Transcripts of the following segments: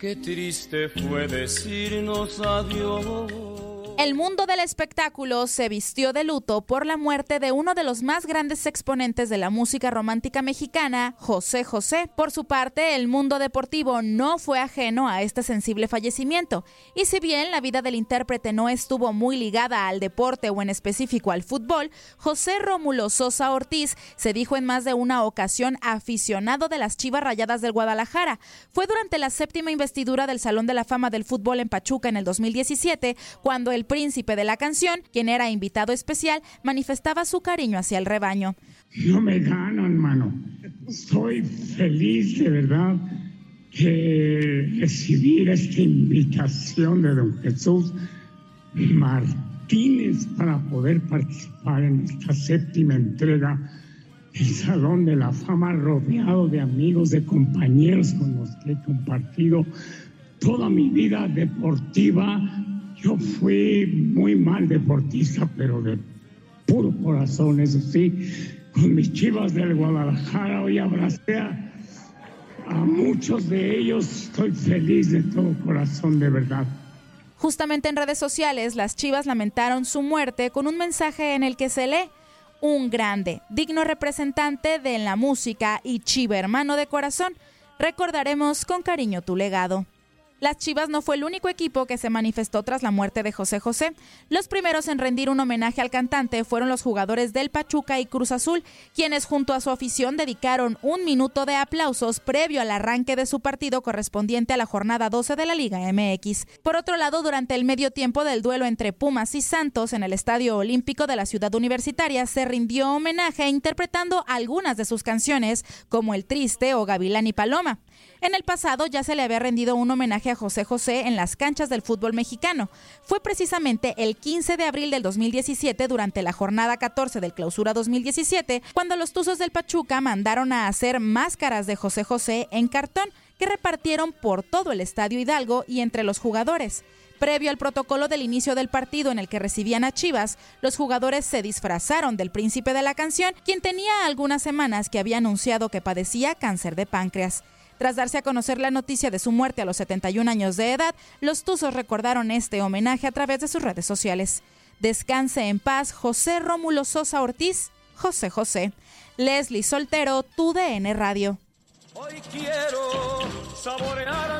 Qué triste fue decirnos adiós. El mundo del espectáculo se vistió de luto por la muerte de uno de los más grandes exponentes de la música romántica mexicana, José José. Por su parte, el mundo deportivo no fue ajeno a este sensible fallecimiento. Y si bien la vida del intérprete no estuvo muy ligada al deporte o en específico al fútbol, José Rómulo Sosa Ortiz se dijo en más de una ocasión aficionado de las Chivas Rayadas del Guadalajara. Fue durante la séptima investidura del Salón de la Fama del Fútbol en Pachuca en el 2017 cuando el príncipe de la canción, quien era invitado especial, manifestaba su cariño hacia el rebaño. No me gano, hermano. Soy feliz de verdad de recibir esta invitación de don Jesús Martínez para poder participar en esta séptima entrega del Salón de la Fama rodeado de amigos, de compañeros con los que he compartido toda mi vida deportiva yo fui muy mal deportista, pero de puro corazón, eso sí. Con mis chivas del Guadalajara hoy abracé a, a muchos de ellos. Estoy feliz de todo corazón, de verdad. Justamente en redes sociales, las chivas lamentaron su muerte con un mensaje en el que se lee un grande, digno representante de la música y chiva hermano de corazón. Recordaremos con cariño tu legado. Las Chivas no fue el único equipo que se manifestó tras la muerte de José José. Los primeros en rendir un homenaje al cantante fueron los jugadores del Pachuca y Cruz Azul, quienes junto a su afición dedicaron un minuto de aplausos previo al arranque de su partido correspondiente a la jornada 12 de la Liga MX. Por otro lado, durante el medio tiempo del duelo entre Pumas y Santos en el Estadio Olímpico de la Ciudad Universitaria, se rindió homenaje interpretando algunas de sus canciones, como El Triste o Gavilán y Paloma. En el pasado ya se le había rendido un homenaje a José José en las canchas del fútbol mexicano. Fue precisamente el 15 de abril del 2017, durante la jornada 14 del Clausura 2017, cuando los Tuzos del Pachuca mandaron a hacer máscaras de José José en cartón que repartieron por todo el Estadio Hidalgo y entre los jugadores. Previo al protocolo del inicio del partido en el que recibían a Chivas, los jugadores se disfrazaron del príncipe de la canción, quien tenía algunas semanas que había anunciado que padecía cáncer de páncreas. Tras darse a conocer la noticia de su muerte a los 71 años de edad, los Tuzos recordaron este homenaje a través de sus redes sociales. Descanse en paz José Rómulo Sosa Ortiz, José José. Leslie Soltero, tu DN Radio. Hoy quiero saborear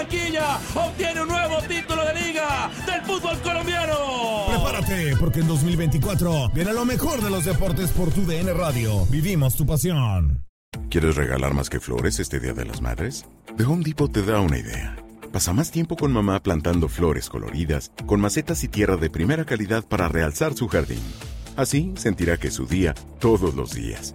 Barranquilla obtiene un nuevo título de liga del fútbol colombiano. Prepárate, porque en 2024 viene lo mejor de los deportes por tu DN Radio. Vivimos tu pasión. ¿Quieres regalar más que flores este Día de las Madres? The Home Depot te da una idea. Pasa más tiempo con mamá plantando flores coloridas, con macetas y tierra de primera calidad para realzar su jardín. Así sentirá que es su día todos los días.